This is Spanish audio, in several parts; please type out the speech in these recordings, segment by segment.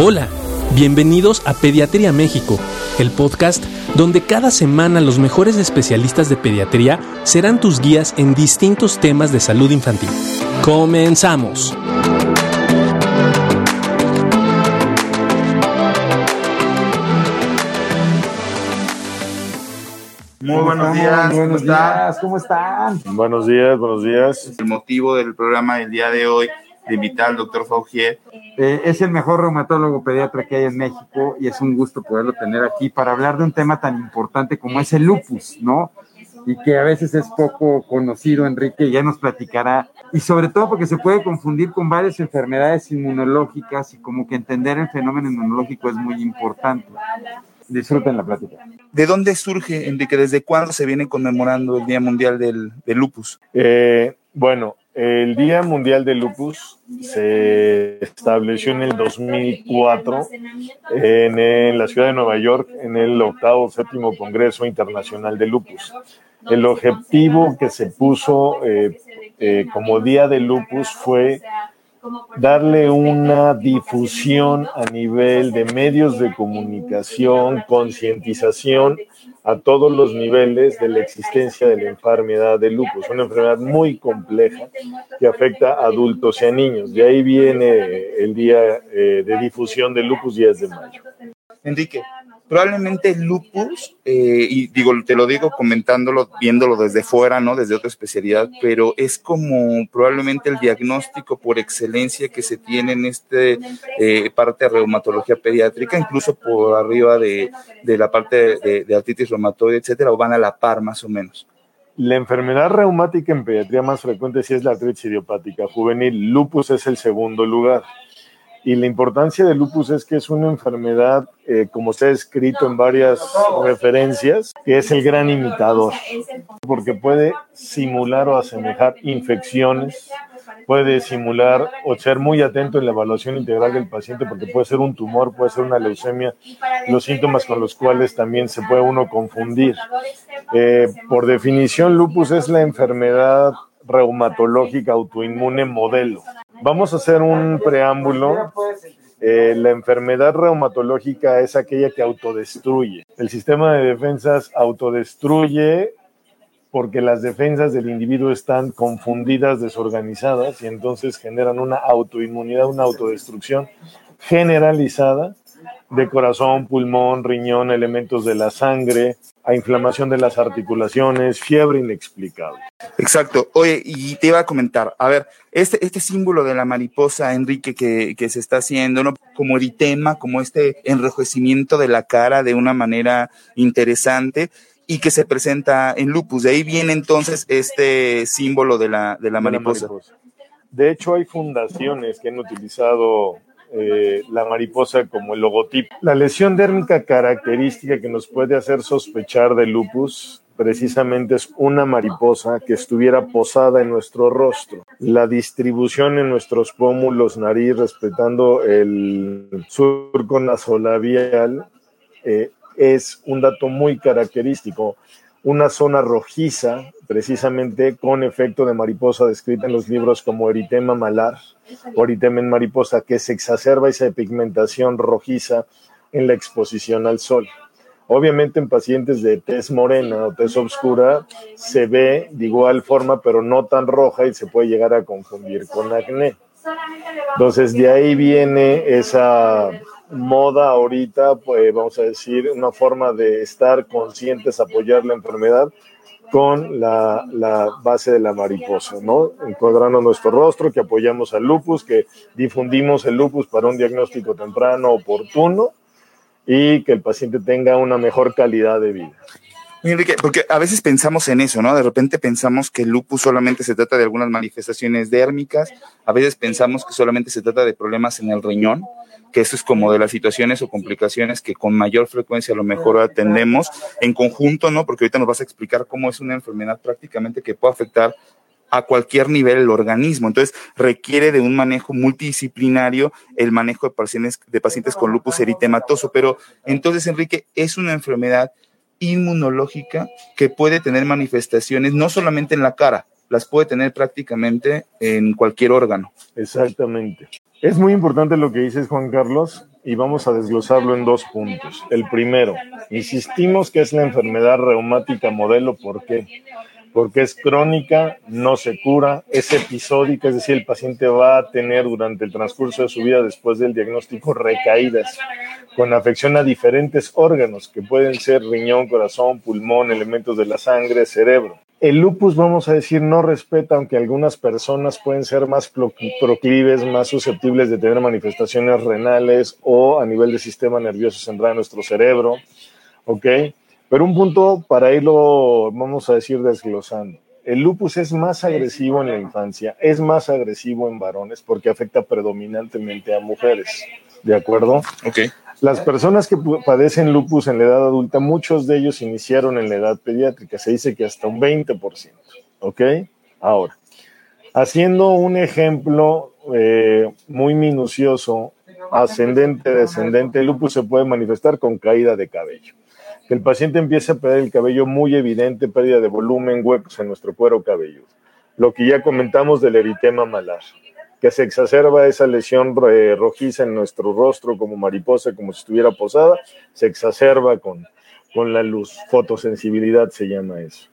Hola, bienvenidos a Pediatría México, el podcast donde cada semana los mejores especialistas de pediatría serán tus guías en distintos temas de salud infantil. Comenzamos. Muy buenos días, ¿cómo buenos están? días, ¿cómo están? Buenos días, buenos días. El motivo del programa del día de hoy de invitar al doctor Faugier. Eh, es el mejor reumatólogo pediatra que hay en México y es un gusto poderlo tener aquí para hablar de un tema tan importante como es el lupus, ¿no? Y que a veces es poco conocido, Enrique, ya nos platicará. Y sobre todo porque se puede confundir con varias enfermedades inmunológicas y como que entender el fenómeno inmunológico es muy importante. Disfruten la plática. ¿De dónde surge, Enrique? ¿Desde cuándo se viene conmemorando el Día Mundial del, del Lupus? Eh, bueno, el Día Mundial del Lupus se estableció en el 2004 en, la ciudad de Nueva York en el octavo séptimo Congreso Internacional de Lupus. El objetivo que se puso eh, eh, como Día del Lupus fue darle una difusión a nivel de medios de comunicación, concientización a todos los niveles de la existencia de la enfermedad de lupus, una enfermedad muy compleja que afecta a adultos y a niños. De ahí viene el día eh, de difusión del lupus 10 de mayo. Enrique, probablemente lupus, eh, y digo, te lo digo comentándolo, viéndolo desde fuera, ¿no? Desde otra especialidad, pero es como probablemente el diagnóstico por excelencia que se tiene en este eh, parte de reumatología pediátrica, incluso por arriba de, de la parte de, de artritis reumatoide, etcétera, o van a la par más o menos. La enfermedad reumática en pediatría más frecuente sí es la artritis idiopática juvenil. Lupus es el segundo lugar. Y la importancia del lupus es que es una enfermedad, eh, como se ha escrito en varias referencias, que es el gran imitador, porque puede simular o asemejar infecciones, puede simular o ser muy atento en la evaluación integral del paciente, porque puede ser un tumor, puede ser una leucemia, los síntomas con los cuales también se puede uno confundir. Eh, por definición, lupus es la enfermedad reumatológica autoinmune modelo. Vamos a hacer un preámbulo. Eh, la enfermedad reumatológica es aquella que autodestruye. El sistema de defensas autodestruye porque las defensas del individuo están confundidas, desorganizadas y entonces generan una autoinmunidad, una autodestrucción generalizada de corazón, pulmón, riñón, elementos de la sangre, a inflamación de las articulaciones, fiebre inexplicable. Exacto. Oye, y te iba a comentar, a ver, este, este símbolo de la mariposa, Enrique, que, que se está haciendo, ¿no? Como eritema, como este enrojecimiento de la cara de una manera interesante y que se presenta en lupus. De ahí viene entonces este símbolo de la, de la mariposa. De, la mariposa. de hecho, hay fundaciones que han utilizado eh, la mariposa como el logotipo. La lesión dérmica característica que nos puede hacer sospechar de lupus precisamente es una mariposa que estuviera posada en nuestro rostro. La distribución en nuestros pómulos, nariz, respetando el surco nasolabial, eh, es un dato muy característico. Una zona rojiza, precisamente con efecto de mariposa descrita en los libros como eritema malar o eritema en mariposa, que se exacerba esa pigmentación rojiza en la exposición al sol. Obviamente en pacientes de tez morena o tez oscura se ve de igual forma, pero no tan roja y se puede llegar a confundir con acné. Entonces de ahí viene esa moda ahorita, pues vamos a decir, una forma de estar conscientes, apoyar la enfermedad con la, la, base de la mariposa, ¿no? Encuadrando nuestro rostro, que apoyamos al lupus, que difundimos el lupus para un diagnóstico temprano, oportuno, y que el paciente tenga una mejor calidad de vida. Enrique, porque a veces pensamos en eso, ¿no? De repente pensamos que el lupus solamente se trata de algunas manifestaciones dérmicas, a veces pensamos que solamente se trata de problemas en el riñón, que eso es como de las situaciones o complicaciones que con mayor frecuencia a lo mejor atendemos en conjunto, ¿no? Porque ahorita nos vas a explicar cómo es una enfermedad prácticamente que puede afectar a cualquier nivel el organismo. Entonces, requiere de un manejo multidisciplinario el manejo de pacientes, de pacientes con lupus eritematoso. Pero entonces, Enrique, es una enfermedad inmunológica que puede tener manifestaciones no solamente en la cara, las puede tener prácticamente en cualquier órgano. Exactamente. Es muy importante lo que dices, Juan Carlos, y vamos a desglosarlo en dos puntos. El primero, insistimos que es la enfermedad reumática modelo, ¿por qué? Porque es crónica, no se cura, es episódica, es decir, el paciente va a tener durante el transcurso de su vida después del diagnóstico recaídas con afección a diferentes órganos que pueden ser riñón, corazón, pulmón, elementos de la sangre, cerebro. El lupus, vamos a decir, no respeta, aunque algunas personas pueden ser más proclives, más susceptibles de tener manifestaciones renales o a nivel del sistema nervioso central de nuestro cerebro, ¿ok? Pero un punto para irlo, vamos a decir, desglosando. El lupus es más agresivo en la infancia, es más agresivo en varones porque afecta predominantemente a mujeres, ¿de acuerdo? Ok. Las personas que padecen lupus en la edad adulta, muchos de ellos iniciaron en la edad pediátrica, se dice que hasta un 20%, ¿ok? Ahora, haciendo un ejemplo eh, muy minucioso, ascendente, descendente, el lupus se puede manifestar con caída de cabello. Que el paciente empiece a perder el cabello muy evidente, pérdida de volumen, huecos en nuestro cuero cabelludo. Lo que ya comentamos del eritema malar que se exacerba esa lesión eh, rojiza en nuestro rostro como mariposa, como si estuviera posada, se exacerba con, con la luz. Fotosensibilidad se llama eso.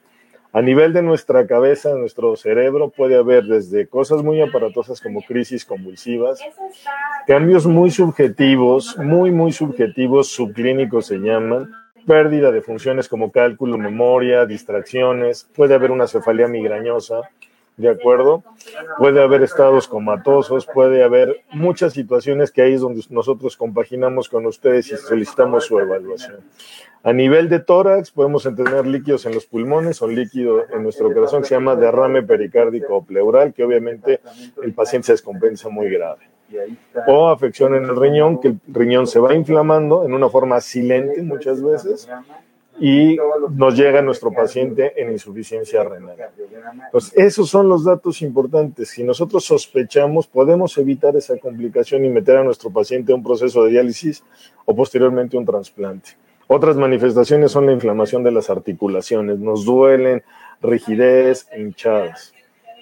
A nivel de nuestra cabeza, nuestro cerebro, puede haber desde cosas muy aparatosas como crisis convulsivas, cambios muy subjetivos, muy, muy subjetivos, subclínicos se llaman, pérdida de funciones como cálculo, memoria, distracciones, puede haber una cefalea migrañosa, ¿de acuerdo? Puede haber estados comatosos, puede haber muchas situaciones que ahí es donde nosotros compaginamos con ustedes y solicitamos su evaluación. A nivel de tórax, podemos tener líquidos en los pulmones o líquido en nuestro corazón que se llama derrame pericárdico o pleural, que obviamente el paciente se descompensa muy grave. O afección en el riñón, que el riñón se va inflamando en una forma silente muchas veces y nos llega nuestro paciente en insuficiencia renal. Pues esos son los datos importantes. Si nosotros sospechamos, podemos evitar esa complicación y meter a nuestro paciente a un proceso de diálisis o posteriormente un trasplante. Otras manifestaciones son la inflamación de las articulaciones, nos duelen, rigidez, hinchadas,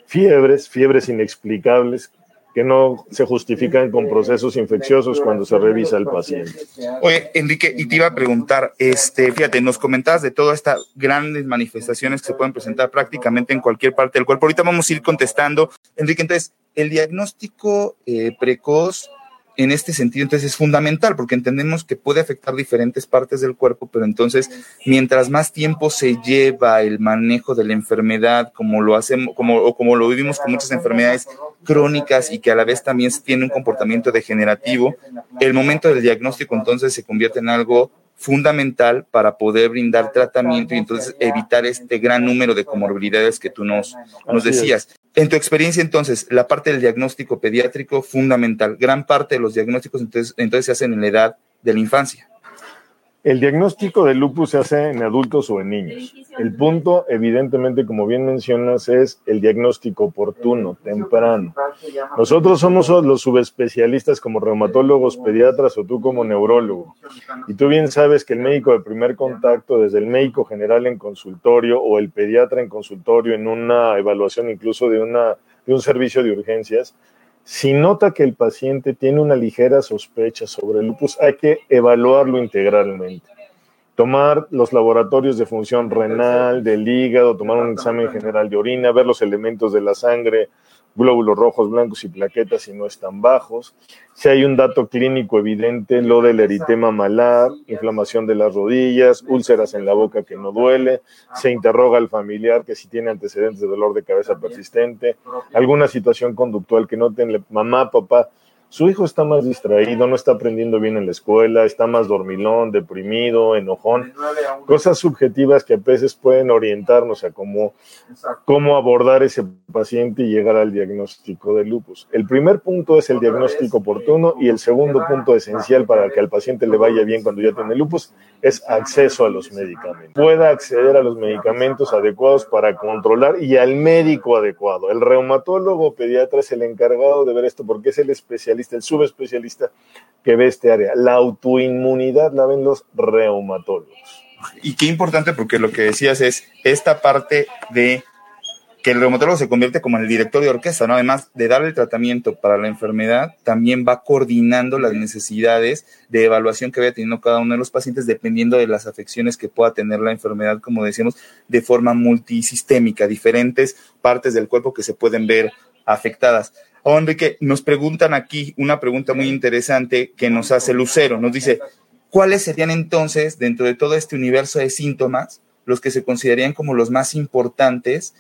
fiebres, fiebres inexplicables que no se justifican con procesos infecciosos cuando se revisa el paciente. Oye, Enrique, y te iba a preguntar, este, fíjate, nos comentabas de todas estas grandes manifestaciones que se pueden presentar prácticamente en cualquier parte del cuerpo. Ahorita vamos a ir contestando. Enrique, entonces, el diagnóstico eh, precoz en este sentido, entonces es fundamental porque entendemos que puede afectar diferentes partes del cuerpo, pero entonces mientras más tiempo se lleva el manejo de la enfermedad, como lo hacemos, como, o como lo vivimos con muchas enfermedades crónicas y que a la vez también tiene un comportamiento degenerativo, el momento del diagnóstico entonces se convierte en algo fundamental para poder brindar tratamiento y entonces evitar este gran número de comorbilidades que tú nos, nos decías. En tu experiencia, entonces, la parte del diagnóstico pediátrico, fundamental. Gran parte de los diagnósticos entonces, entonces se hacen en la edad de la infancia. El diagnóstico de lupus se hace en adultos o en niños. El punto, evidentemente, como bien mencionas, es el diagnóstico oportuno, temprano. Nosotros somos los subespecialistas como reumatólogos, pediatras o tú como neurólogo. Y tú bien sabes que el médico de primer contacto, desde el médico general en consultorio o el pediatra en consultorio, en una evaluación incluso de, una, de un servicio de urgencias, si nota que el paciente tiene una ligera sospecha sobre el lupus, hay que evaluarlo integralmente. Tomar los laboratorios de función renal, del hígado, tomar un examen general de orina, ver los elementos de la sangre, glóbulos rojos, blancos y plaquetas si no están bajos. Si hay un dato clínico evidente, lo del eritema malar, inflamación de las rodillas, úlceras en la boca que no duele, se interroga al familiar que si tiene antecedentes de dolor de cabeza persistente, alguna situación conductual que noten mamá, papá, su hijo está más distraído, no está aprendiendo bien en la escuela, está más dormilón, deprimido, enojón, cosas subjetivas que a veces pueden orientarnos a cómo, cómo abordar ese paciente y llegar al diagnóstico de lupus. El primer punto es el diagnóstico oportuno y el segundo punto esencial para que al paciente le vaya bien cuando ya tiene lupus es acceso a los medicamentos. Pueda acceder a los medicamentos adecuados para controlar y al médico adecuado. El reumatólogo pediatra es el encargado de ver esto porque es el especialista el subespecialista que ve este área. La autoinmunidad la ven los reumatólogos. Y qué importante porque lo que decías es esta parte de que el reumatólogo se convierte como en el director de orquesta, ¿no? Además de darle el tratamiento para la enfermedad, también va coordinando las necesidades de evaluación que vaya teniendo cada uno de los pacientes dependiendo de las afecciones que pueda tener la enfermedad, como decíamos, de forma multisistémica, diferentes partes del cuerpo que se pueden ver afectadas. Oh, Enrique, nos preguntan aquí una pregunta muy interesante que nos hace Lucero. Nos dice, ¿cuáles serían entonces, dentro de todo este universo de síntomas, los que se considerarían como los más importantes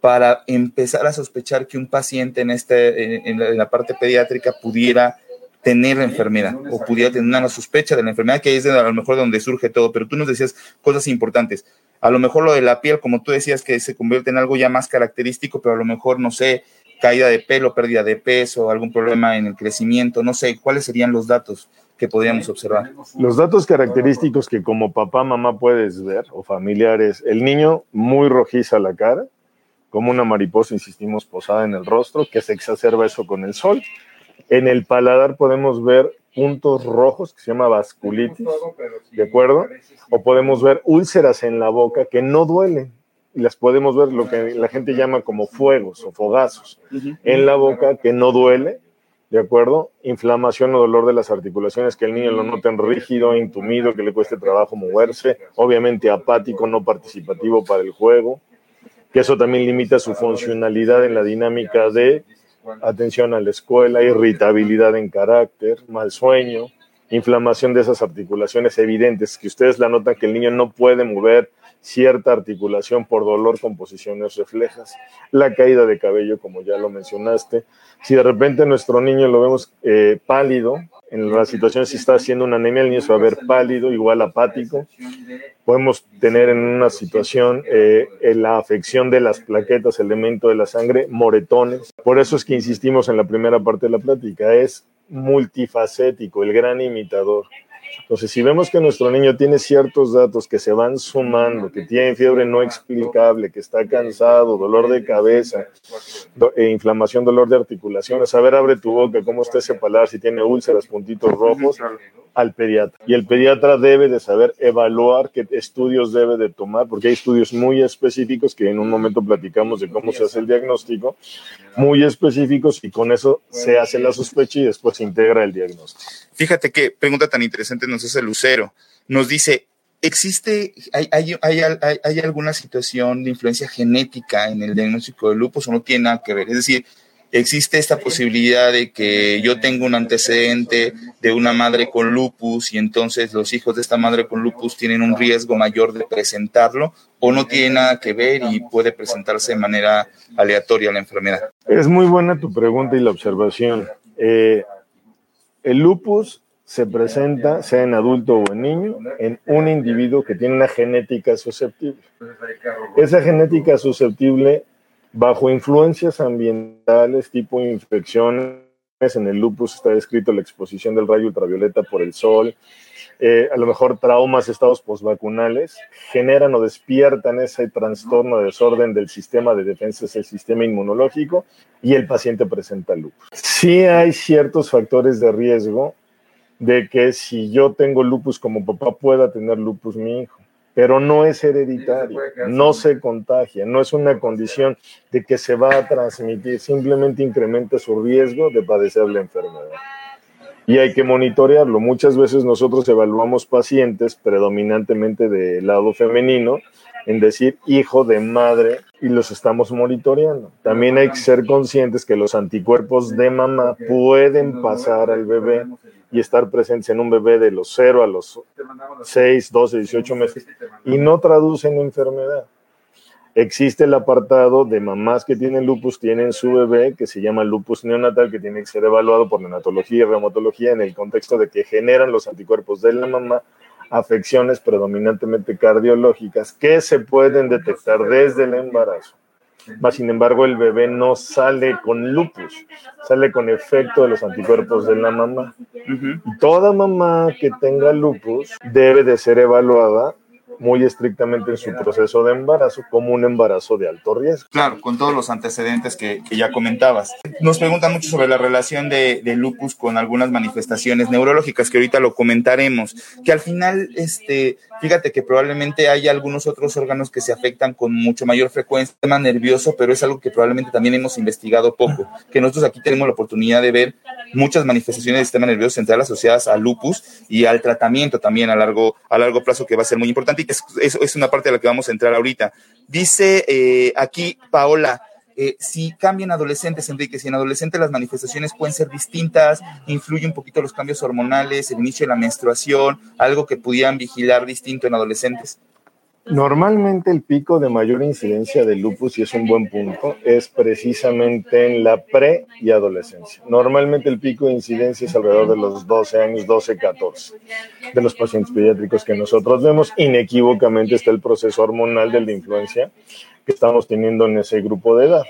para empezar a sospechar que un paciente en, este, en, la, parte pediátrica pudiera tener la enfermedad o pudiera tener una sospecha de la enfermedad, que es a lo mejor donde surge todo, pero tú nos decías cosas importantes. A lo mejor lo de la piel, como tú decías, que se convierte en algo ya más característico, pero a lo mejor, no sé, caída de pelo, pérdida de peso, algún problema en el crecimiento, no sé, ¿cuáles serían los datos que podríamos observar? Los datos característicos que como papá, mamá puedes ver, o familiares, el niño muy rojiza la cara, como una mariposa, insistimos, posada en el rostro, que se exacerba eso con el sol. En el paladar podemos ver puntos rojos que se llama vasculitis, ¿de acuerdo? O podemos ver úlceras en la boca que no duelen. Las podemos ver lo que la gente llama como fuegos o fogazos en la boca que no duele, ¿de acuerdo? Inflamación o dolor de las articulaciones, que el niño lo noten rígido, intumido, que le cueste trabajo moverse, obviamente apático, no participativo para el juego, que eso también limita su funcionalidad en la dinámica de atención a la escuela, irritabilidad en carácter, mal sueño, inflamación de esas articulaciones evidentes, que ustedes la notan que el niño no puede mover cierta articulación por dolor con posiciones reflejas, la caída de cabello, como ya lo mencionaste. Si de repente nuestro niño lo vemos eh, pálido, en la situación si está haciendo una anemia, el niño se va a ver pálido, igual apático. Podemos tener en una situación eh, la afección de las plaquetas, elemento de la sangre, moretones. Por eso es que insistimos en la primera parte de la plática, es multifacético, el gran imitador. Entonces, si vemos que nuestro niño tiene ciertos datos que se van sumando, que tiene fiebre no explicable, que está cansado, dolor de cabeza, e inflamación, dolor de articulaciones, a ver, abre tu boca, cómo está ese paladar, si tiene úlceras, puntitos rojos, al pediatra. Y el pediatra debe de saber evaluar qué estudios debe de tomar, porque hay estudios muy específicos que en un momento platicamos de cómo se hace el diagnóstico, muy específicos y con eso se hace la sospecha y después se integra el diagnóstico. Fíjate qué pregunta tan interesante nos hace Lucero. Nos dice, ¿existe, hay, hay, hay, hay, alguna situación de influencia genética en el diagnóstico de lupus o no tiene nada que ver? Es decir, existe esta posibilidad de que yo tengo un antecedente de una madre con lupus y entonces los hijos de esta madre con lupus tienen un riesgo mayor de presentarlo o no tiene nada que ver y puede presentarse de manera aleatoria la enfermedad. Es muy buena tu pregunta y la observación. Eh, el lupus se presenta, sea en adulto o en niño, en un individuo que tiene una genética susceptible. Esa genética susceptible, bajo influencias ambientales tipo infecciones, en el lupus está descrito la exposición del rayo ultravioleta por el sol, eh, a lo mejor traumas, estados postvacunales, generan o despiertan ese trastorno de desorden del sistema de defensa, el sistema inmunológico, y el paciente presenta lupus. Sí hay ciertos factores de riesgo de que si yo tengo lupus como papá pueda tener lupus mi hijo, pero no es hereditario, no se contagia, no es una condición de que se va a transmitir, simplemente incrementa su riesgo de padecer la enfermedad. Y hay que monitorearlo. Muchas veces nosotros evaluamos pacientes predominantemente del lado femenino, en decir hijo de madre, y los estamos monitoreando. También hay que ser conscientes que los anticuerpos de mamá pueden pasar al bebé y estar presentes en un bebé de los 0 a los 6, 12, 18 meses y no traducen enfermedad. Existe el apartado de mamás que tienen lupus, tienen su bebé, que se llama lupus neonatal, que tiene que ser evaluado por neonatología y reumatología en el contexto de que generan los anticuerpos de la mamá afecciones predominantemente cardiológicas que se pueden detectar desde el embarazo. Mas, sin embargo, el bebé no sale con lupus, sale con efecto de los anticuerpos de la mamá. Toda mamá que tenga lupus debe de ser evaluada muy estrictamente en su proceso de embarazo como un embarazo de alto riesgo. Claro, con todos los antecedentes que, que ya comentabas. Nos preguntan mucho sobre la relación de, de, lupus con algunas manifestaciones neurológicas que ahorita lo comentaremos, que al final, este, fíjate que probablemente hay algunos otros órganos que se afectan con mucho mayor frecuencia, tema nervioso, pero es algo que probablemente también hemos investigado poco, que nosotros aquí tenemos la oportunidad de ver muchas manifestaciones del sistema nervioso central asociadas al lupus y al tratamiento también a largo, a largo plazo que va a ser muy importante es, es una parte de la que vamos a entrar ahorita. Dice eh, aquí Paola, eh, si cambian adolescentes, Enrique, si en adolescentes las manifestaciones pueden ser distintas, influye un poquito los cambios hormonales, el inicio de la menstruación, algo que pudieran vigilar distinto en adolescentes. Normalmente el pico de mayor incidencia de lupus, y es un buen punto, es precisamente en la pre y adolescencia. Normalmente el pico de incidencia es alrededor de los 12 años, 12, 14, de los pacientes pediátricos que nosotros vemos. Inequívocamente está el proceso hormonal de la influencia que estamos teniendo en ese grupo de edad.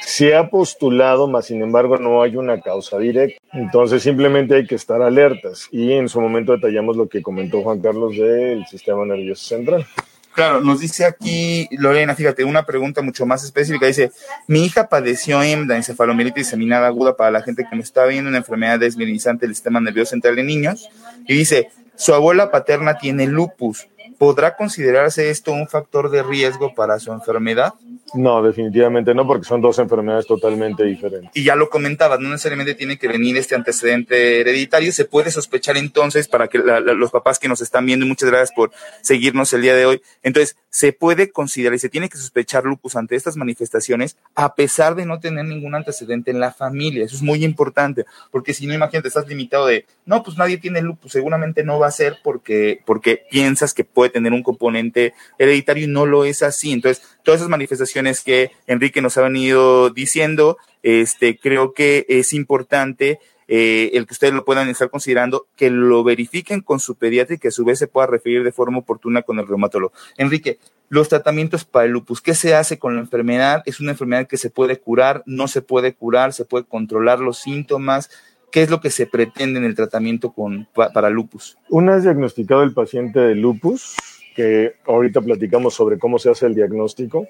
Se ha postulado, mas sin embargo no hay una causa directa. Entonces simplemente hay que estar alertas y en su momento detallamos lo que comentó Juan Carlos del sistema nervioso central. Claro, nos dice aquí Lorena, fíjate, una pregunta mucho más específica. Dice, mi hija padeció EMDA, encefalomielitis diseminada aguda para la gente que me está viendo, una enfermedad desmineralizante del sistema nervioso central de niños. Y dice, su abuela paterna tiene lupus. ¿Podrá considerarse esto un factor de riesgo para su enfermedad? No, definitivamente no, porque son dos enfermedades totalmente diferentes. Y ya lo comentabas, no necesariamente tiene que venir este antecedente hereditario. Se puede sospechar entonces, para que la, los papás que nos están viendo, y muchas gracias por seguirnos el día de hoy. Entonces, se puede considerar y se tiene que sospechar lupus ante estas manifestaciones, a pesar de no tener ningún antecedente en la familia. Eso es muy importante, porque si no, imagínate, estás limitado de, no, pues nadie tiene lupus, seguramente no va a ser porque, porque piensas que puede tener un componente hereditario y no lo es así. Entonces, todas esas manifestaciones que Enrique nos ha venido diciendo, este, creo que es importante eh, el que ustedes lo puedan estar considerando, que lo verifiquen con su pediatra y que a su vez se pueda referir de forma oportuna con el reumatólogo. Enrique, los tratamientos para el lupus, ¿qué se hace con la enfermedad? Es una enfermedad que se puede curar, no se puede curar, se puede controlar los síntomas. ¿Qué es lo que se pretende en el tratamiento con, para lupus? Una vez diagnosticado el paciente de lupus, que ahorita platicamos sobre cómo se hace el diagnóstico,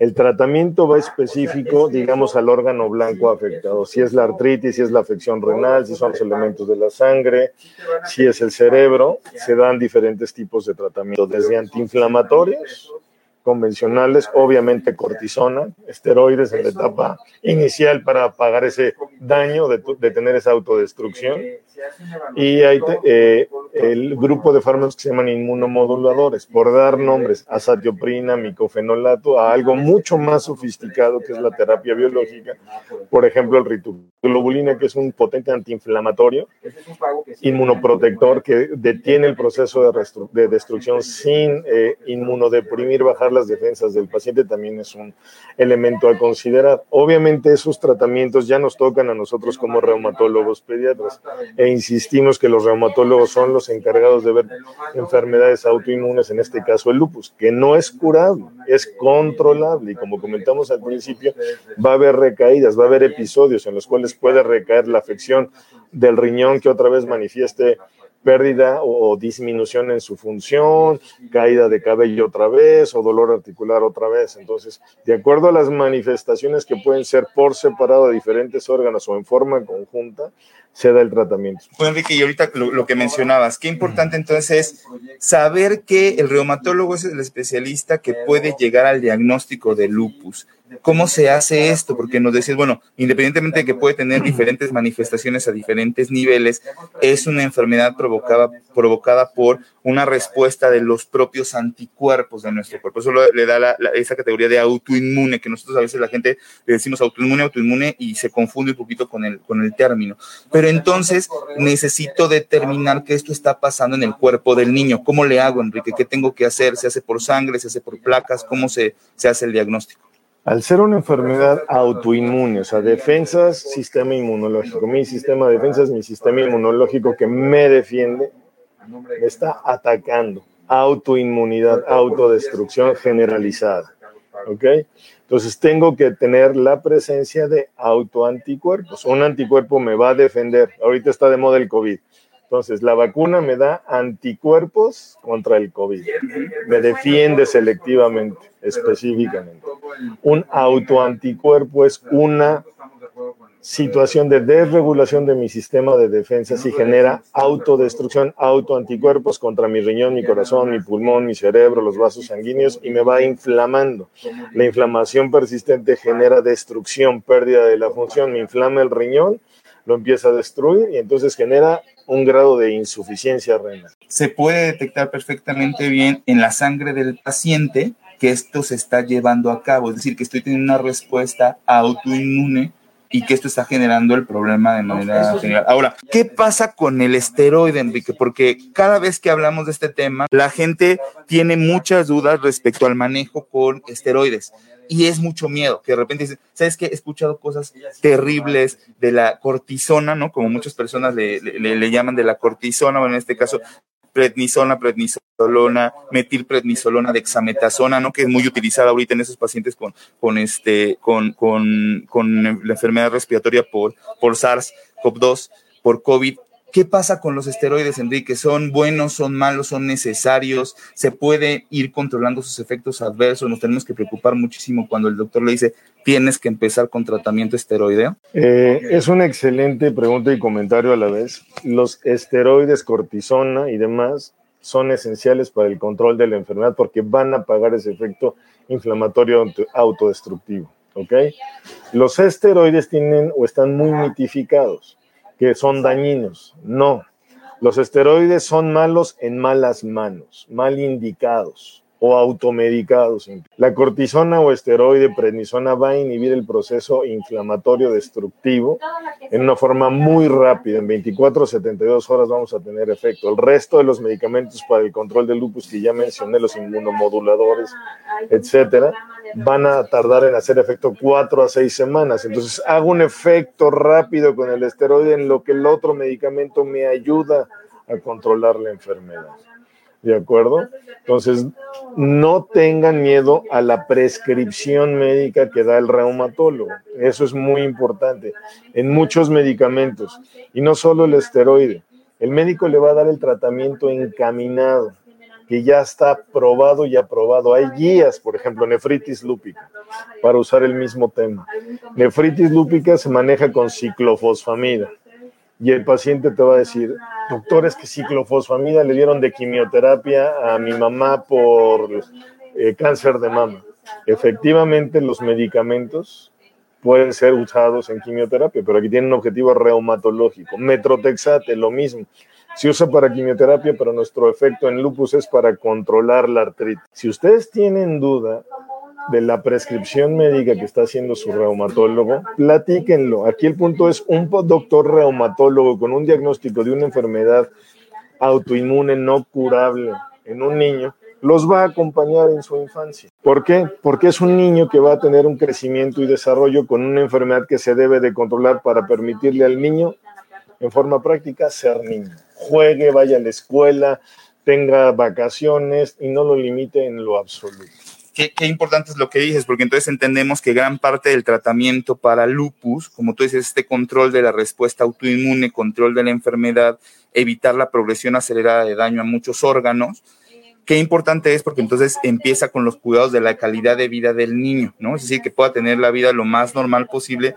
el tratamiento va específico, digamos, al órgano blanco afectado. Si es la artritis, si es la afección renal, si son los elementos de la sangre, si es el cerebro, se dan diferentes tipos de tratamiento, desde antiinflamatorios convencionales, obviamente cortisona, esteroides en la etapa inicial para apagar ese daño de, de tener esa autodestrucción. Y hay eh, el grupo de fármacos que se llaman inmunomoduladores, por dar nombres, azatioprina, micofenolato, a algo mucho más sofisticado que es la terapia biológica. Por ejemplo, el rituglobulina, que es un potente antiinflamatorio, inmunoprotector que detiene el proceso de, de destrucción sin eh, inmunodeprimir, bajar las defensas del paciente, también es un elemento a considerar. Obviamente esos tratamientos ya nos tocan a nosotros como reumatólogos pediatras e insistimos que los reumatólogos son los encargados de ver enfermedades autoinmunes, en este caso el lupus, que no es curable, es controlable. Y como comentamos al principio, va a haber recaídas, va a haber episodios en los cuales puede recaer la afección del riñón que otra vez manifieste pérdida o, disminución en su función, caída de cabello otra vez o dolor articular otra vez. Entonces, de acuerdo a las manifestaciones que pueden ser por separado de diferentes órganos o en forma conjunta, se da el tratamiento. Bueno, Enrique, y ahorita lo, que mencionabas, qué importante entonces es saber que el reumatólogo es el especialista que puede llegar al diagnóstico de lupus. ¿Cómo se hace esto? Porque nos decías, bueno, independientemente de que puede tener diferentes manifestaciones a diferentes niveles, es una enfermedad provocada, provocada por una respuesta de los propios anticuerpos de nuestro cuerpo. Eso le da la, la, esa categoría de autoinmune, que nosotros a veces la gente le decimos autoinmune, autoinmune y se confunde un poquito con el, con el término. Pero entonces necesito determinar qué esto está pasando en el cuerpo del niño. ¿Cómo le hago, Enrique? ¿Qué tengo que hacer? ¿Se hace por sangre? ¿Se hace por placas? ¿Cómo se, se hace el diagnóstico? Al ser una enfermedad autoinmune, o sea, defensas, sistema inmunológico. Mi sistema de defensas, mi sistema inmunológico que me defiende, me está atacando. Autoinmunidad, autodestrucción generalizada. ¿Ok? Entonces tengo que tener la presencia de autoanticuerpos. Un anticuerpo me va a defender. Ahorita está de moda el COVID. Entonces, la vacuna me da anticuerpos contra el COVID. Me defiende selectivamente, específicamente. Un autoanticuerpo es una situación de desregulación de mi sistema de defensa si genera autodestrucción, autoanticuerpos contra mi riñón, mi corazón, mi pulmón, mi cerebro, los vasos sanguíneos y me va inflamando. La inflamación persistente genera destrucción, pérdida de la función, me inflama el riñón, lo empieza a destruir y entonces genera un grado de insuficiencia renal. Se puede detectar perfectamente bien en la sangre del paciente que esto se está llevando a cabo, es decir, que estoy teniendo una respuesta autoinmune y que esto está generando el problema de manera general. Ahora, ¿qué pasa con el esteroide, Enrique? Porque cada vez que hablamos de este tema, la gente tiene muchas dudas respecto al manejo con esteroides. Y es mucho miedo, que de repente dicen, ¿sabes qué? He escuchado cosas terribles de la cortisona, ¿no? Como muchas personas le, le, le llaman de la cortisona, bueno, en este caso, prednisona, prednisolona, metilprednisolona, dexametasona, ¿no? Que es muy utilizada ahorita en esos pacientes con, con este, con, con, con la enfermedad respiratoria por, por SARS-CoV-2, por COVID. ¿Qué pasa con los esteroides, Enrique? ¿Son buenos, son malos, son necesarios? ¿Se puede ir controlando sus efectos adversos? Nos tenemos que preocupar muchísimo cuando el doctor le dice, tienes que empezar con tratamiento esteroideo. Eh, es una excelente pregunta y comentario a la vez. Los esteroides, cortisona y demás son esenciales para el control de la enfermedad porque van a apagar ese efecto inflamatorio autodestructivo. ¿ok? Los esteroides tienen o están muy mitificados que son dañinos. No, los esteroides son malos en malas manos, mal indicados o automedicados. La cortisona o esteroide prednisona va a inhibir el proceso inflamatorio destructivo en una forma muy rápida. En 24 o 72 horas vamos a tener efecto. El resto de los medicamentos para el control del lupus que ya mencioné, los inmunomoduladores, etcétera, van a tardar en hacer efecto cuatro a seis semanas. Entonces hago un efecto rápido con el esteroide en lo que el otro medicamento me ayuda a controlar la enfermedad. ¿De acuerdo? Entonces, no tengan miedo a la prescripción médica que da el reumatólogo. Eso es muy importante. En muchos medicamentos, y no solo el esteroide, el médico le va a dar el tratamiento encaminado que ya está probado y aprobado. Hay guías, por ejemplo, nefritis lúpica, para usar el mismo tema. Nefritis lúpica se maneja con ciclofosfamida. Y el paciente te va a decir, doctor, es que ciclofosfamida le dieron de quimioterapia a mi mamá por eh, cáncer de mama. Efectivamente, los medicamentos pueden ser usados en quimioterapia, pero aquí tienen un objetivo reumatológico. Metrotexate, lo mismo. Se usa para quimioterapia, pero nuestro efecto en lupus es para controlar la artritis. Si ustedes tienen duda de la prescripción médica que está haciendo su reumatólogo, platíquenlo. Aquí el punto es un doctor reumatólogo con un diagnóstico de una enfermedad autoinmune no curable en un niño, los va a acompañar en su infancia. ¿Por qué? Porque es un niño que va a tener un crecimiento y desarrollo con una enfermedad que se debe de controlar para permitirle al niño, en forma práctica, ser niño juegue, vaya a la escuela, tenga vacaciones y no lo limite en lo absoluto. Qué, importante es lo que dices, porque entonces entendemos que gran parte del tratamiento para lupus, como tú dices, este control de la respuesta autoinmune, control de la enfermedad, evitar la progresión acelerada de daño a muchos órganos, qué importante es porque entonces empieza con los cuidados de la calidad de vida del niño, ¿no? Es decir, que pueda tener la vida lo más normal posible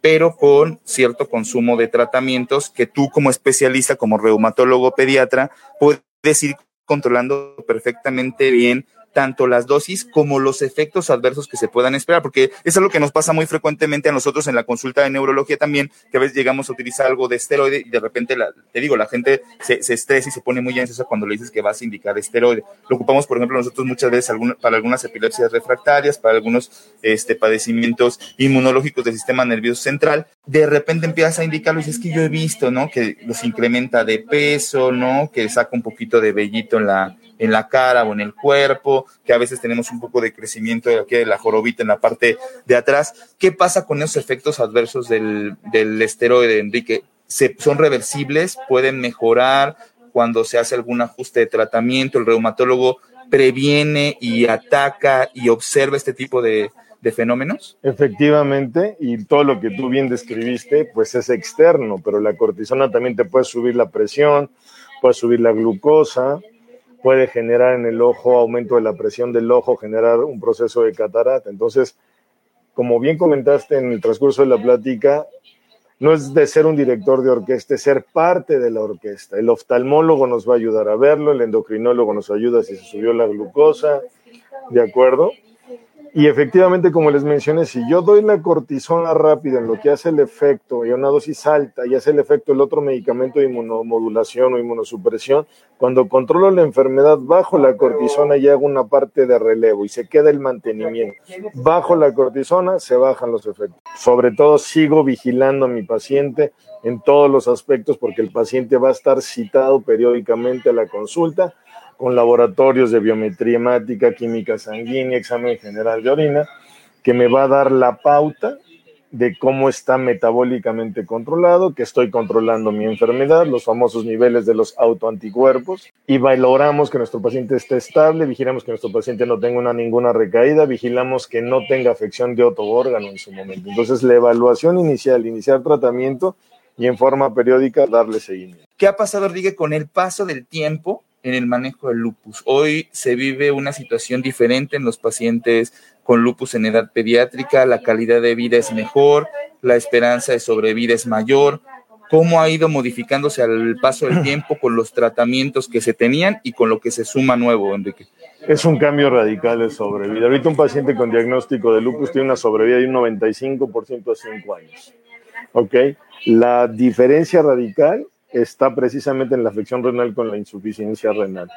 pero con cierto consumo de tratamientos que tú como especialista, como reumatólogo pediatra, puedes ir controlando perfectamente bien tanto las dosis como los efectos adversos que se puedan esperar, porque es algo que nos pasa muy frecuentemente a nosotros en la consulta de neurología también, que a veces llegamos a utilizar algo de esteroide y de repente, la, te digo, la gente se, se, estresa y se pone muy ansiosa cuando le dices que vas a indicar esteroide. Lo ocupamos, por ejemplo, nosotros muchas veces algún, para algunas epilepsias refractarias, para algunos este, padecimientos inmunológicos del sistema nervioso central. De repente empiezas a indicarlo y dices que yo he visto, ¿no? Que los incrementa de peso, ¿no? Que saca un poquito de vellito en la, en la cara o en el cuerpo, que a veces tenemos un poco de crecimiento de, aquí la jorobita en la parte de atrás. ¿Qué pasa con esos efectos adversos del, del esteroide, Enrique? ¿Se, ¿Son reversibles? ¿Pueden mejorar cuando se hace algún ajuste de tratamiento? ¿El reumatólogo previene y ataca y observa este tipo de, de fenómenos? Efectivamente, y todo lo que tú bien describiste, pues es externo, pero la cortisona también te puede subir la presión, puede subir la glucosa, puede generar en el ojo aumento de la presión del ojo, generar un proceso de catarata. Entonces, como bien comentaste en el transcurso de la plática, no es de ser un director de orquesta, es ser parte de la orquesta. El oftalmólogo nos va a ayudar a verlo, el endocrinólogo nos ayuda si se subió la glucosa, ¿de acuerdo? Y efectivamente, como les mencioné, si yo doy la cortisona rápida en lo que hace el efecto y a una dosis alta y hace el efecto el otro medicamento de inmunomodulación o inmunosupresión, cuando controlo la enfermedad bajo la cortisona y hago una parte de relevo y se queda el mantenimiento. Bajo la cortisona se bajan los efectos. Sobre todo sigo vigilando a mi paciente en todos los aspectos porque el paciente va a estar citado periódicamente a la consulta con laboratorios de biometría química sanguínea, examen general de orina, que me va a dar la pauta de cómo está metabólicamente controlado, que estoy controlando mi enfermedad, los famosos niveles de los autoanticuerpos, y valoramos que nuestro paciente esté estable, vigilamos que nuestro paciente no tenga una, ninguna recaída, vigilamos que no tenga afección de otro órgano en su momento. Entonces, la evaluación inicial, iniciar tratamiento y en forma periódica darle seguimiento. ¿Qué ha pasado, Rodríguez, con el paso del tiempo en el manejo del lupus. Hoy se vive una situación diferente en los pacientes con lupus en edad pediátrica, la calidad de vida es mejor, la esperanza de sobrevida es mayor. ¿Cómo ha ido modificándose al paso del tiempo con los tratamientos que se tenían y con lo que se suma nuevo, Enrique? Es un cambio radical de sobrevida. Ahorita un paciente con diagnóstico de lupus tiene una sobrevida de un 95% a 5 años. ¿Ok? La diferencia radical está precisamente en la afección renal con la insuficiencia renal.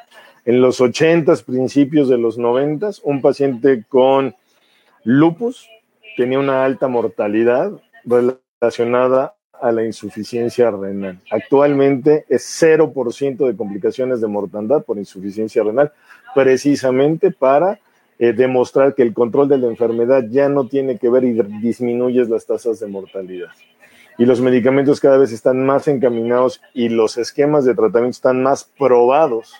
En los 80, principios de los 90, un paciente con lupus tenía una alta mortalidad relacionada a la insuficiencia renal. Actualmente es 0% de complicaciones de mortandad por insuficiencia renal, precisamente para eh, demostrar que el control de la enfermedad ya no tiene que ver y disminuyes las tasas de mortalidad y los medicamentos cada vez están más encaminados y los esquemas de tratamiento están más probados.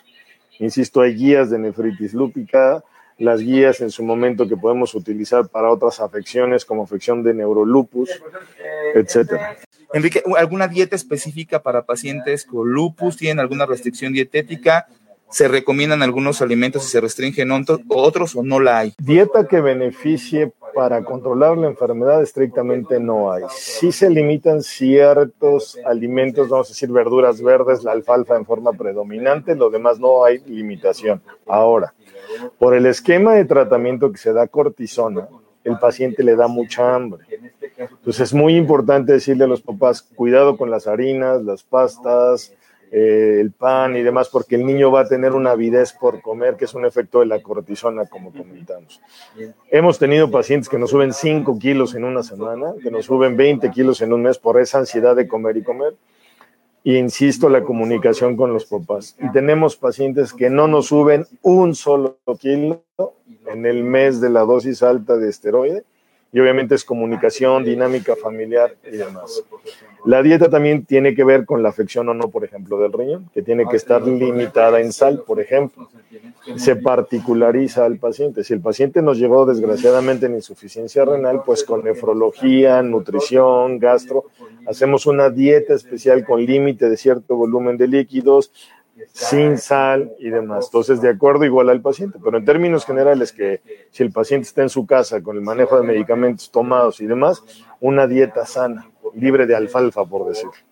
Insisto, hay guías de nefritis lúpica, las guías en su momento que podemos utilizar para otras afecciones como afección de neurolupus, etcétera. Enrique, ¿alguna dieta específica para pacientes con lupus? ¿Tienen alguna restricción dietética? ¿Se recomiendan algunos alimentos y se restringen otros o no la hay? Dieta que beneficie para controlar la enfermedad estrictamente no hay. Sí se limitan ciertos alimentos, vamos a decir verduras verdes, la alfalfa en forma predominante, lo demás no hay limitación. Ahora, por el esquema de tratamiento que se da cortisona, el paciente le da mucha hambre. Entonces es muy importante decirle a los papás, cuidado con las harinas, las pastas, eh, el pan y demás, porque el niño va a tener una avidez por comer, que es un efecto de la cortisona, como comentamos. Hemos tenido pacientes que nos suben 5 kilos en una semana, que nos suben 20 kilos en un mes por esa ansiedad de comer y comer. Y insisto, la comunicación con los papás. Y tenemos pacientes que no nos suben un solo kilo en el mes de la dosis alta de esteroide y obviamente es comunicación, dinámica familiar y demás. La dieta también tiene que ver con la afección o no, por ejemplo, del riñón, que tiene que estar limitada en sal, por ejemplo. Se particulariza al paciente. Si el paciente nos llegó desgraciadamente en insuficiencia renal, pues con nefrología, nutrición, gastro, hacemos una dieta especial con límite de cierto volumen de líquidos, sin sal y demás. Entonces, de acuerdo igual al paciente, pero en términos generales que si el paciente está en su casa con el manejo de medicamentos tomados y demás, una dieta sana, libre de alfalfa, por decirlo.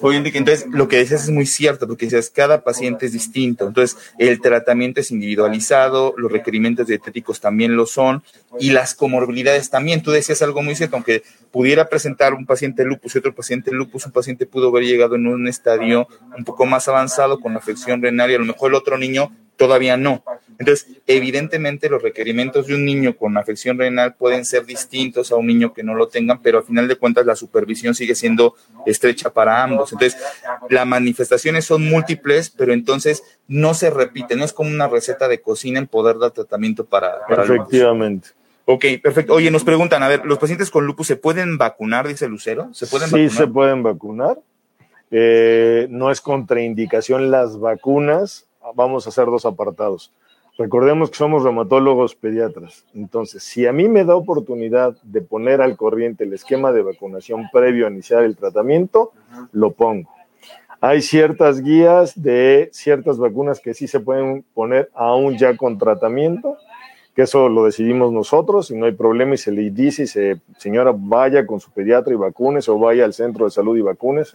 Entonces lo que dices es muy cierto, porque dices, cada paciente es distinto, entonces el tratamiento es individualizado, los requerimientos dietéticos también lo son, y las comorbilidades también. Tú decías algo muy cierto, aunque pudiera presentar un paciente lupus y otro paciente lupus, un paciente pudo haber llegado en un estadio un poco más avanzado con la afección renal y a lo mejor el otro niño todavía no. Entonces, evidentemente los requerimientos de un niño con afección renal pueden ser distintos a un niño que no lo tengan, pero al final de cuentas la supervisión sigue siendo estrecha para ambos. Entonces, las manifestaciones son múltiples, pero entonces no se repiten, no es como una receta de cocina el poder dar tratamiento para... para Efectivamente. Ok, perfecto. Oye, nos preguntan, a ver, ¿los pacientes con lupus se pueden vacunar, dice Lucero? ¿Se pueden sí, se pueden vacunar. Eh, no es contraindicación las vacunas vamos a hacer dos apartados. Recordemos que somos reumatólogos pediatras. Entonces, si a mí me da oportunidad de poner al corriente el esquema de vacunación previo a iniciar el tratamiento, lo pongo. Hay ciertas guías de ciertas vacunas que sí se pueden poner aún ya con tratamiento, que eso lo decidimos nosotros y no hay problema y se le dice, y se, señora, vaya con su pediatra y vacunes o vaya al centro de salud y vacunes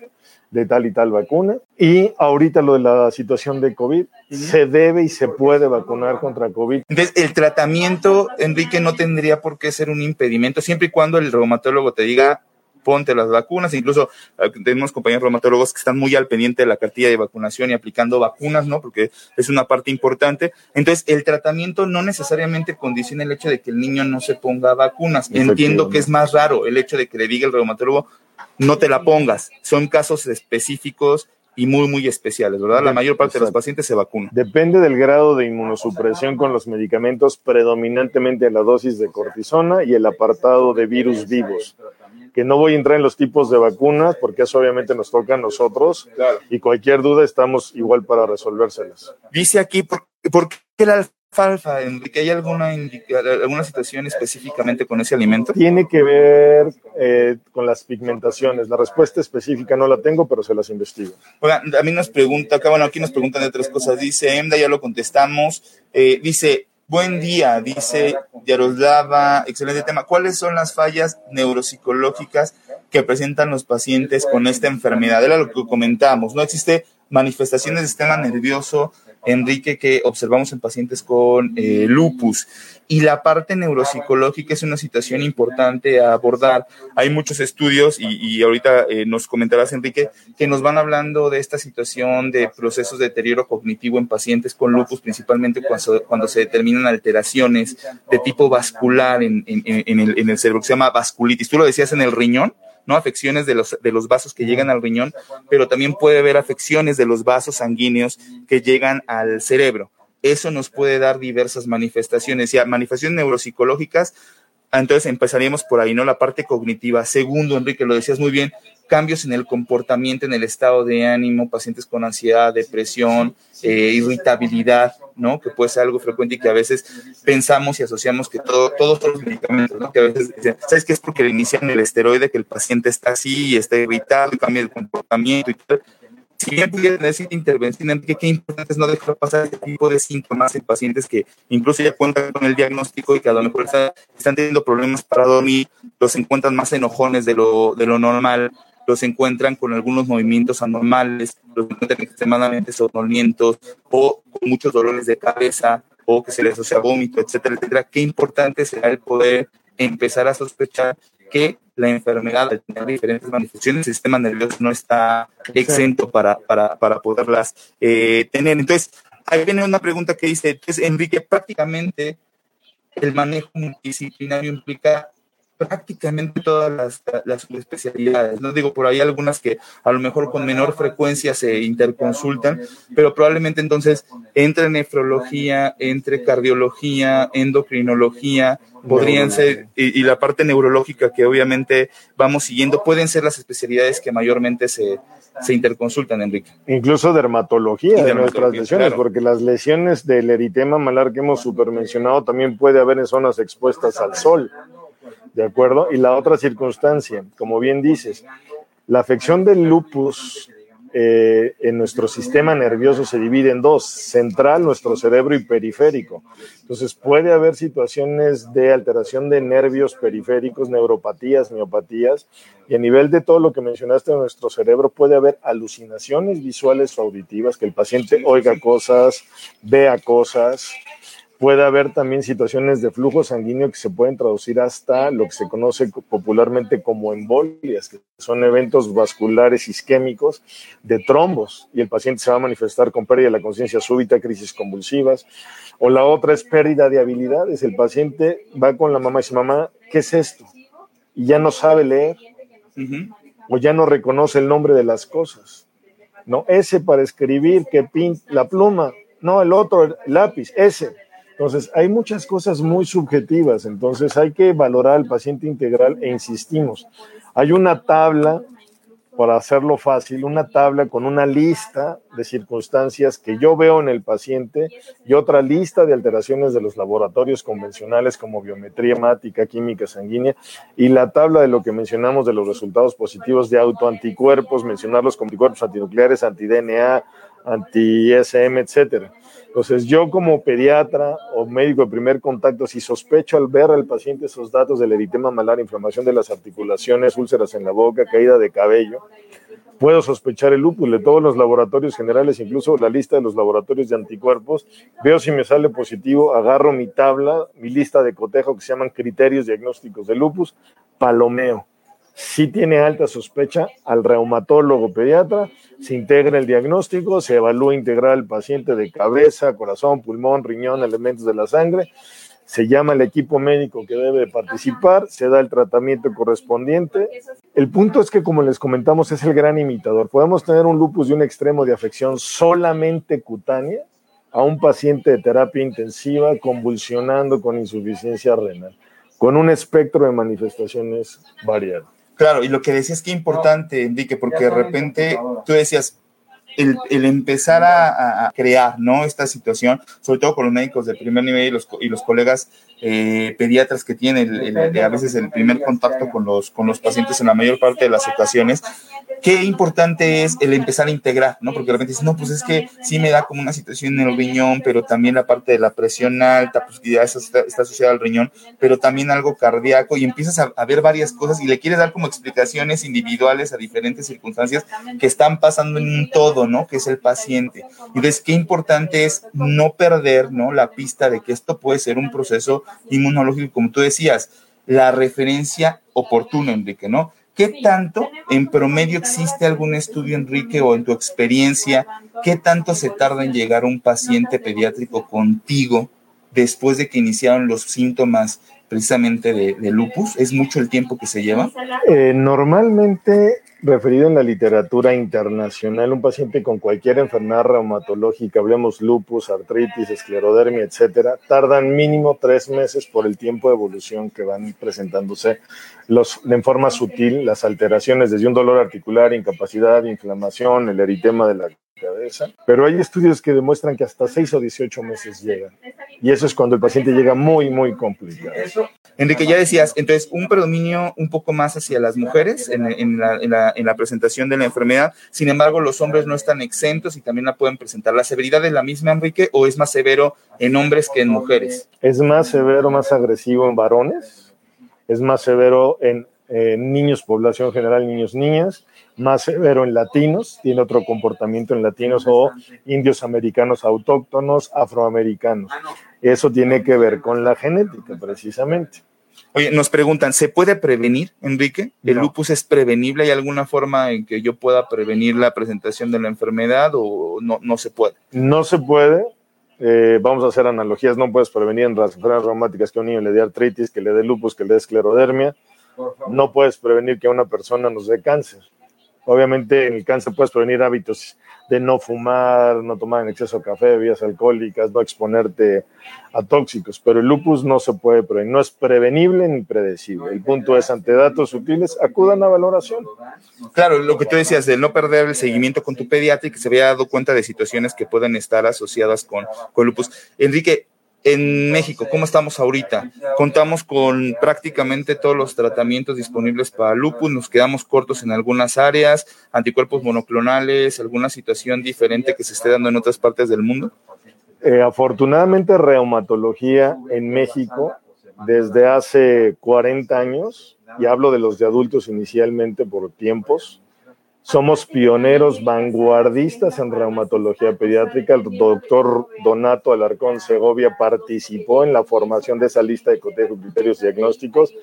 de tal y tal vacuna. Y ahorita lo de la situación de COVID, se debe y se puede vacunar contra COVID. Entonces, el tratamiento, Enrique, no tendría por qué ser un impedimento, siempre y cuando el reumatólogo te diga, ponte las vacunas, incluso eh, tenemos compañeros reumatólogos que están muy al pendiente de la cartilla de vacunación y aplicando vacunas, ¿no? Porque es una parte importante. Entonces, el tratamiento no necesariamente condiciona el hecho de que el niño no se ponga vacunas. Entiendo que es más raro el hecho de que le diga el reumatólogo, no te la pongas. Son casos específicos y muy, muy especiales, ¿verdad? La mayor parte de los pacientes se vacunan. Depende del grado de inmunosupresión con los medicamentos, predominantemente la dosis de cortisona y el apartado de virus vivos que no voy a entrar en los tipos de vacunas porque eso obviamente nos toca a nosotros y cualquier duda estamos igual para resolvérselas. Dice aquí, ¿por, por qué la alfalfa, Enrique? ¿Hay alguna, alguna situación específicamente con ese alimento? Tiene que ver eh, con las pigmentaciones. La respuesta específica no la tengo, pero se las investigo. Oiga, a mí nos pregunta, acá bueno, aquí nos preguntan de otras cosas. Dice Emda, ya lo contestamos. Eh, dice, Buen día, dice Yaroslava, excelente tema. ¿Cuáles son las fallas neuropsicológicas que presentan los pacientes con esta enfermedad? Era lo que comentamos, ¿no? Existe manifestaciones del sistema nervioso, Enrique, que observamos en pacientes con eh, lupus. Y la parte neuropsicológica es una situación importante a abordar. Hay muchos estudios, y, ahorita eh, nos comentarás, Enrique, que nos van hablando de esta situación de procesos de deterioro cognitivo en pacientes con lupus, principalmente cuando, cuando se determinan alteraciones de tipo vascular en, en, el, en el cerebro, que se llama vasculitis. Tú lo decías en el riñón. ¿No? Afecciones de los, de los vasos que llegan al riñón, pero también puede haber afecciones de los vasos sanguíneos que llegan al cerebro. Eso nos puede dar diversas manifestaciones, ya manifestaciones neuropsicológicas, entonces empezaríamos por ahí, ¿no? La parte cognitiva. Segundo, Enrique, lo decías muy bien, cambios en el comportamiento, en el estado de ánimo, pacientes con ansiedad, depresión, eh, irritabilidad, ¿no? Que puede ser algo frecuente y que a veces pensamos y asociamos que todo, todos los medicamentos, ¿no? Que a veces dicen, ¿sabes qué es porque le inician el esteroide, que el paciente está así y está irritado y cambia el comportamiento y todo? si bien pudiera tener intervención, qué importante es no dejar pasar este tipo de síntomas en pacientes que incluso ya cuentan con el diagnóstico y que a lo mejor están teniendo problemas para dormir, los encuentran más enojones de lo, de lo normal, los encuentran con algunos movimientos anormales, los encuentran extremadamente somnolientos o con muchos dolores de cabeza o que se les asocia vómito, etcétera, etcétera. Qué importante será el poder empezar a sospechar que la enfermedad, al tener diferentes manifestaciones, el sistema nervioso no está exento para, para, para poderlas eh, tener. Entonces, ahí viene una pregunta que dice, entonces, Enrique, prácticamente el manejo multidisciplinario implica prácticamente todas las, las especialidades. No digo por ahí algunas que a lo mejor con menor frecuencia se interconsultan, pero probablemente entonces entre nefrología, entre cardiología, endocrinología, podrían ser, y, la parte neurológica que obviamente vamos siguiendo, pueden ser las especialidades que mayormente se, se interconsultan, Enrique. Incluso dermatología, de nuestras lesiones, porque las lesiones del eritema malar que hemos supermencionado también puede haber en zonas expuestas al sol. ¿De acuerdo? Y la otra circunstancia, como bien dices, la afección del lupus eh, en nuestro sistema nervioso se divide en dos, central, nuestro cerebro y periférico. Entonces puede haber situaciones de alteración de nervios periféricos, neuropatías, miopatías, y a nivel de todo lo que mencionaste de nuestro cerebro puede haber alucinaciones visuales o auditivas, que el paciente oiga cosas, vea cosas, Puede haber también situaciones de flujo sanguíneo que se pueden traducir hasta lo que se conoce popularmente como embolias, que son eventos vasculares isquémicos de trombos y el paciente se va a manifestar con pérdida de la conciencia súbita, crisis convulsivas. O la otra es pérdida de habilidades. El paciente va con la mamá y dice, mamá, ¿qué es esto? Y ya no sabe leer o ya no reconoce el nombre de las cosas. No, ese para escribir, que pinta la pluma, no, el otro, el lápiz, ese entonces, hay muchas cosas muy subjetivas, entonces hay que valorar al paciente integral e insistimos. Hay una tabla para hacerlo fácil, una tabla con una lista de circunstancias que yo veo en el paciente y otra lista de alteraciones de los laboratorios convencionales como biometría hemática, química sanguínea y la tabla de lo que mencionamos de los resultados positivos de autoanticuerpos, mencionarlos como anticuerpos antinucleares, anti-DNA, anti-SM, etcétera. Entonces, yo como pediatra o médico de primer contacto, si sospecho al ver al paciente esos datos del eritema malar, inflamación de las articulaciones, úlceras en la boca, caída de cabello, puedo sospechar el lupus de todos los laboratorios generales, incluso la lista de los laboratorios de anticuerpos. Veo si me sale positivo, agarro mi tabla, mi lista de cotejo que se llaman criterios diagnósticos de lupus, palomeo si tiene alta sospecha al reumatólogo pediatra, se integra el diagnóstico, se evalúa integrar al paciente de cabeza, corazón, pulmón, riñón, elementos de la sangre, se llama al equipo médico que debe participar, se da el tratamiento correspondiente. El punto es que, como les comentamos, es el gran imitador. Podemos tener un lupus de un extremo de afección solamente cutánea a un paciente de terapia intensiva convulsionando con insuficiencia renal, con un espectro de manifestaciones variadas. Claro, y lo que decías que importante, Enrique, porque de repente tú decías, el, empezar a, crear, ¿no? Esta situación, sobre todo con los médicos de primer nivel y los, y los colegas eh, pediatras que tienen a veces el primer contacto con los, con los pacientes en la mayor parte de las ocasiones, qué importante es el empezar a integrar, ¿no? Porque de repente dices, no, pues es que sí me da como una situación en el riñón, pero también la parte de la presión alta, pues ya está, está asociada al riñón, pero también algo cardíaco y empiezas a, a, ver varias cosas y le quieres dar como explicaciones individuales a diferentes circunstancias que están pasando en un todo, ¿no? Que es el paciente. Entonces, qué importante es no perder, ¿no? La pista de que esto puede ser un proceso inmunológico, como tú decías, la referencia oportuna, Enrique, ¿no? ¿Qué tanto en promedio existe algún estudio, Enrique, o en tu experiencia, qué tanto se tarda en llegar un paciente pediátrico contigo después de que iniciaron los síntomas precisamente de, lupus? ¿Es mucho el tiempo que se lleva? Eh, normalmente referido en la literatura internacional, un paciente con cualquier enfermedad reumatológica, hablemos lupus, artritis, esclerodermia, etcétera, tardan mínimo tres meses por el tiempo de evolución que van presentándose los, en forma sutil las alteraciones desde un dolor articular, incapacidad, inflamación, el eritema de la cabeza, pero hay estudios que demuestran que hasta 6 o 18 meses llegan. Y eso es cuando el paciente llega muy, muy complicado. Enrique, ya decías, entonces, un predominio un poco más hacia las mujeres en, en, la, en, la, en, la, presentación de la enfermedad. Sin embargo, los hombres no están exentos y también la pueden presentar. ¿La severidad es la misma, Enrique, o es más severo en hombres que en mujeres? Es más severo, más agresivo en varones. Es más severo en niños, población general, niños, niñas, más severo en latinos, tiene otro comportamiento en latinos o indios americanos autóctonos, afroamericanos. Eso tiene que ver con la genética, precisamente. Oye, nos preguntan, ¿se puede prevenir, Enrique? ¿El lupus es prevenible? ¿Hay alguna forma en que yo pueda prevenir la presentación de la enfermedad o no, no se puede? No se puede. Eh, vamos a hacer analogías, no puedes prevenir en las enfermedades reumáticas que a un niño le dé artritis, que le dé lupus, que le dé esclerodermia no puedes prevenir que a una persona nos dé cáncer. Obviamente en el cáncer puedes prevenir hábitos de no fumar, no tomar en exceso café, bebidas alcohólicas, no exponerte a tóxicos, pero el lupus no se puede prevenir, no es prevenible ni predecible. El punto es, ante datos sutiles, acudan a valoración. Claro, lo que tú decías de no perder el seguimiento con tu pediatra y que se había dado cuenta de situaciones que pueden estar asociadas con, con lupus. Enrique, en México, ¿cómo estamos ahorita? Contamos con prácticamente todos los tratamientos disponibles para lupus, nos quedamos cortos en algunas áreas, anticuerpos monoclonales, alguna situación diferente que se esté dando en otras partes del mundo. Eh, afortunadamente, reumatología en México desde hace 40 años, y hablo de los de adultos inicialmente por tiempos, somos pioneros vanguardistas en reumatología pediátrica. El doctor Donato Alarcón Segovia participó en la formación de esa lista de criterios diagnósticos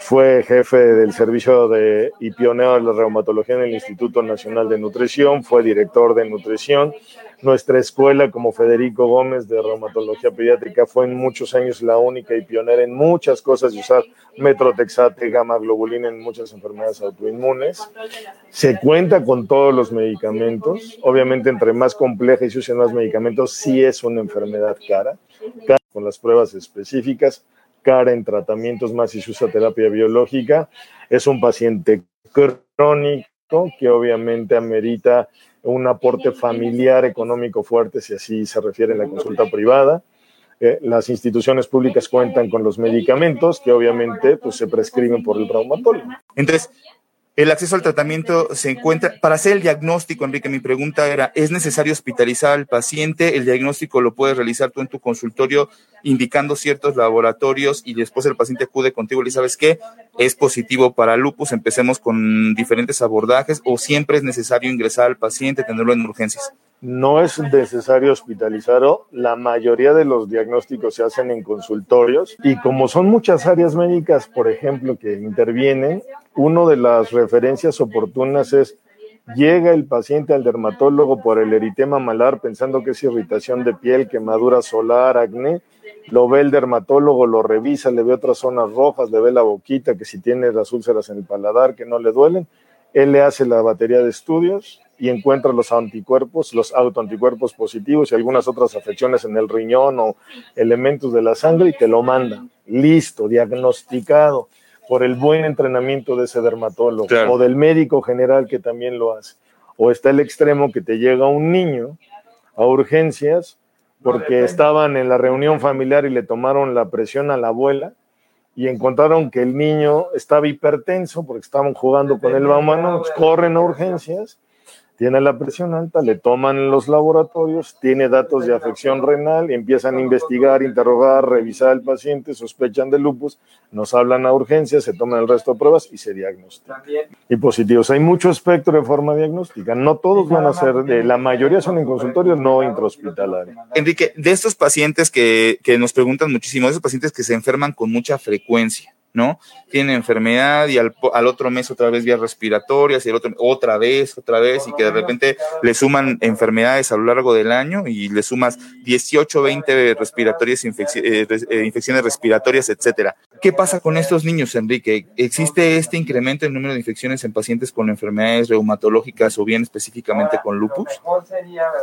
fue jefe del servicio de, y pionero de la reumatología en el Instituto Nacional de Nutrición, fue director de nutrición. Nuestra escuela, como Federico Gómez de reumatología pediátrica, fue en muchos años la única y pionera en muchas cosas de usar metrotexate, gamma globulina en muchas enfermedades autoinmunes. Se cuenta con todos los medicamentos. Obviamente, entre más compleja y se usen más medicamentos, sí es una enfermedad cara, cara con las pruebas específicas cara en tratamientos más y se usa terapia biológica. Es un paciente crónico que obviamente amerita un aporte familiar económico fuerte, si así se refiere a la consulta privada. Eh, las instituciones públicas cuentan con los medicamentos que obviamente pues, se prescriben por el traumatólogo. Entonces, el acceso al tratamiento se encuentra, para hacer el diagnóstico, Enrique, mi pregunta era, ¿es necesario hospitalizar al paciente? ¿El diagnóstico lo puedes realizar tú en tu consultorio indicando ciertos laboratorios y después el paciente acude contigo y le sabes qué? Es positivo para lupus, empecemos con diferentes abordajes o siempre es necesario ingresar al paciente, tenerlo en urgencias no es necesario hospitalizarlo. La mayoría de los diagnósticos se hacen en consultorios y como son muchas áreas médicas, por ejemplo, que intervienen, una de las referencias oportunas es llega el paciente al dermatólogo por el eritema malar pensando que es irritación de piel, quemadura solar, acné. Lo ve el dermatólogo, lo revisa, le ve otras zonas rojas, le ve la boquita, que si tiene las úlceras en el paladar que no le duelen. Él le hace la batería de estudios, y encuentra los anticuerpos, los autoanticuerpos positivos y algunas otras afecciones en el riñón o elementos de la sangre y te lo manda. Listo, diagnosticado por el buen entrenamiento de ese dermatólogo o del médico general que también lo hace. O está el extremo que te llega un niño a urgencias porque estaban en la reunión familiar y le tomaron la presión a la abuela y encontraron que el niño estaba hipertenso porque estaban jugando con el mano, corren a urgencias tiene la presión alta, le toman los laboratorios, tiene datos de afección renal, empiezan a investigar, interrogar, revisar al paciente, sospechan de lupus, nos hablan a urgencias, se toman el resto de pruebas y se diagnostican. Y positivos. Hay mucho espectro de forma diagnóstica. No todos van a ser, de, la mayoría son en consultorios no intrahospitalarios. Enrique, de estos pacientes que, que nos preguntan muchísimo, de esos pacientes que se enferman con mucha frecuencia, ¿no? Tiene enfermedad y al, otro mes otra vez vías respiratorias y el otro otra vez, otra vez y que de repente le suman enfermedades a lo largo del año y le sumas 18, 20 respiratorias, eh, eh, infecciones respiratorias, etcétera. ¿Qué pasa con estos niños, Enrique? ¿Existe este incremento en número de infecciones en pacientes con enfermedades reumatológicas o bien específicamente con lupus?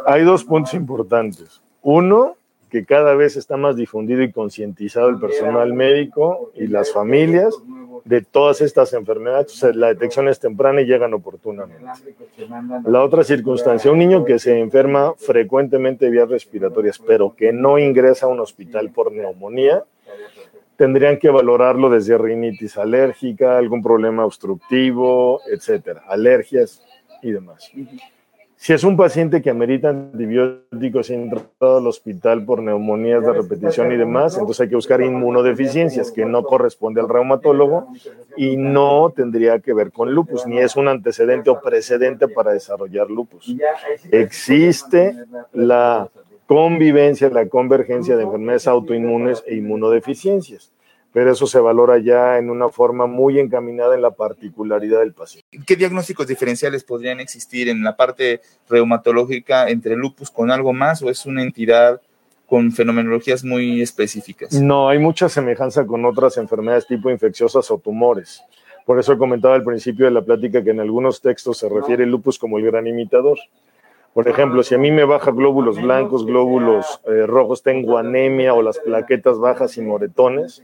Hay dos puntos importantes. Uno, que cada vez está más difundido y concientizado el personal médico y las familias de todas estas enfermedades. la detección es temprana y llegan oportunamente. La otra circunstancia, un niño que se enferma frecuentemente de vías respiratorias, pero que no ingresa a un hospital por neumonía, tendrían que valorarlo desde rinitis alérgica, algún problema obstructivo, etcétera, alergias y demás. Si es un paciente que amerita antibióticos y entrado al hospital por neumonías de repetición y demás, entonces hay que buscar inmunodeficiencias, que no corresponde al reumatólogo y no tendría que ver con lupus, ni es un antecedente o precedente para desarrollar lupus. Existe la convivencia, la convergencia de enfermedades autoinmunes e inmunodeficiencias pero eso se valora ya en una forma muy encaminada en la particularidad del paciente. ¿Qué diagnósticos diferenciales podrían existir en la parte reumatológica entre lupus con algo más o es una entidad con fenomenologías muy específicas? No, hay mucha semejanza con otras enfermedades tipo infecciosas o tumores. Por eso comentaba al principio de la plática que en algunos textos se refiere el lupus como el gran imitador. Por ejemplo, si a mí me baja glóbulos blancos, glóbulos eh, rojos, tengo anemia o las plaquetas bajas y moretones,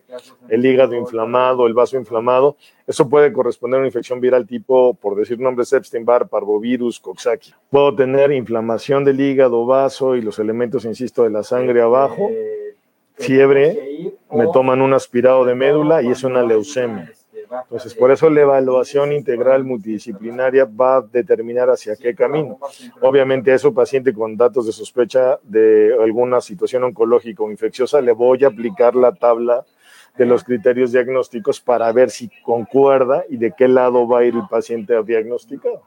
el hígado inflamado, el vaso inflamado, eso puede corresponder a una infección viral tipo, por decir nombres, Epstein-Barr, parvovirus, Coxsackie. Puedo tener inflamación del hígado, vaso y los elementos, insisto, de la sangre abajo, fiebre, me toman un aspirado de médula y es una leucemia. Entonces, por eso la evaluación integral multidisciplinaria va a determinar hacia qué camino. Obviamente, a ese paciente con datos de sospecha de alguna situación oncológica o infecciosa, le voy a aplicar la tabla de los criterios diagnósticos para ver si concuerda y de qué lado va a ir el paciente diagnosticado.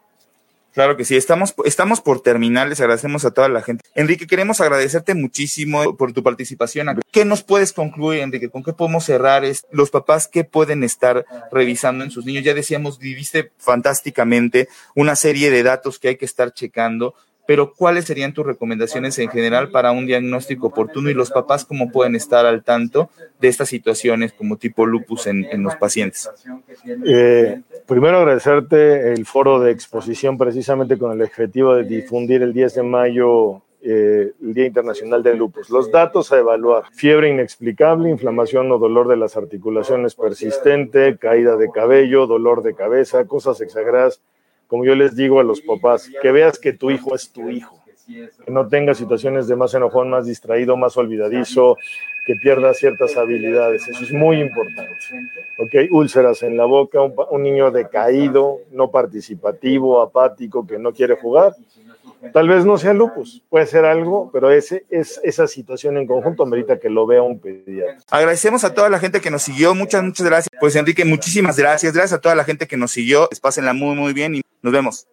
Claro que sí, estamos, estamos por terminar, les agradecemos a toda la gente. Enrique, queremos agradecerte muchísimo por tu participación. ¿Qué nos puedes concluir, Enrique? ¿Con qué podemos cerrar? Los papás, ¿qué pueden estar revisando en sus niños? Ya decíamos, viviste fantásticamente una serie de datos que hay que estar checando pero ¿cuáles serían tus recomendaciones en general para un diagnóstico oportuno y los papás cómo pueden estar al tanto de estas situaciones como tipo lupus en, los pacientes? Eh, primero agradecerte el foro de exposición precisamente con el objetivo de difundir el 10 de mayo eh, el Día Internacional del Lupus. Los datos a evaluar. Fiebre inexplicable, inflamación o dolor de las articulaciones persistente, caída de cabello, dolor de cabeza, cosas exageradas como yo les digo a los papás, que veas que tu hijo es tu hijo, que no tenga situaciones de más enojón, más distraído, más olvidadizo, que pierda ciertas habilidades. Eso es muy importante. ¿Ok? Úlceras en la boca, un, un niño decaído, no participativo, apático, que no quiere jugar. Tal vez no sea lupus, puede ser algo, pero ese, es, esa situación en conjunto amerita que lo vea un pediatra. Agradecemos a toda la gente que nos siguió, muchas, muchas gracias. Pues Enrique, muchísimas gracias. Gracias a toda la gente que nos siguió. Pásenla muy, muy bien y nos vemos.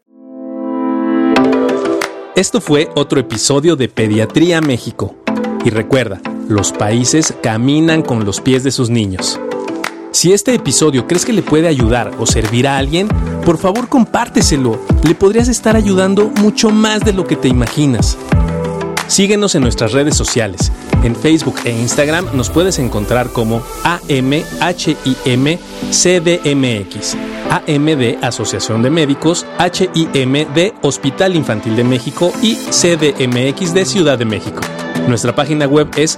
Esto fue otro episodio de Pediatría México. Y recuerda, los países caminan con los pies de sus niños. Si este episodio crees que le puede ayudar o servir a alguien, por favor compárteselo. Le podrías estar ayudando mucho más de lo que te imaginas. Síguenos en nuestras redes sociales. En Facebook e Instagram nos puedes encontrar como AMHIMCDMX. AM de Asociación de Médicos, HIM de Hospital Infantil de México y CDMX de Ciudad de México. Nuestra página web es